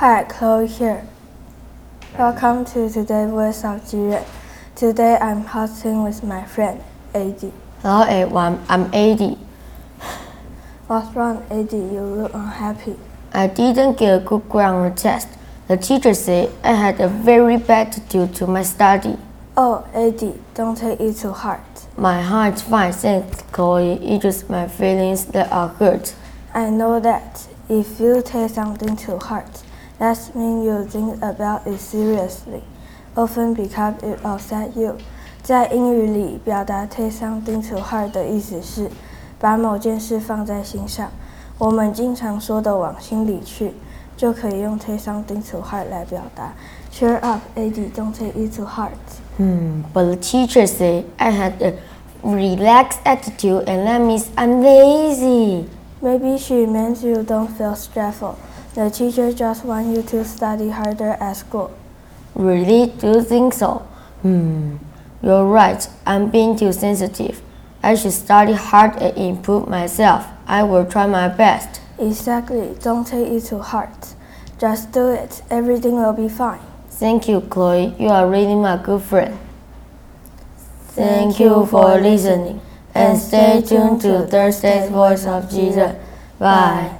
Hi, Chloe here. Welcome to today's Voice of Jiren. Today I'm hosting with my friend, AD. Hello everyone, I'm AD. What's wrong, AD? You look unhappy. I didn't get a good grade on the test. The teacher said I had a very bad attitude to my study. Oh, AD, don't take it to heart. My heart is fine, thanks Chloe. It's just my feelings that are hurt. I know that if you take something to heart, that means you think about it seriously, often because it upset you. 在英语里，表达 take something to heart 的意思是把某件事放在心上。我们经常说的往心里去，就可以用 take something to heart 来表达。Cheer up, AD, don't take it to heart. Hmm, but the teacher said I had a relaxed attitude and that means I'm lazy. Maybe she means you don't feel stressful. The teacher just want you to study harder at school. Really? Do you think so? Hmm, you're right. I'm being too sensitive. I should study hard and improve myself. I will try my best. Exactly. Don't take it to heart. Just do it. Everything will be fine. Thank you, Chloe. You are really my good friend. Thank you for listening and stay tuned to Thursday's Voice of Jiren. Bye.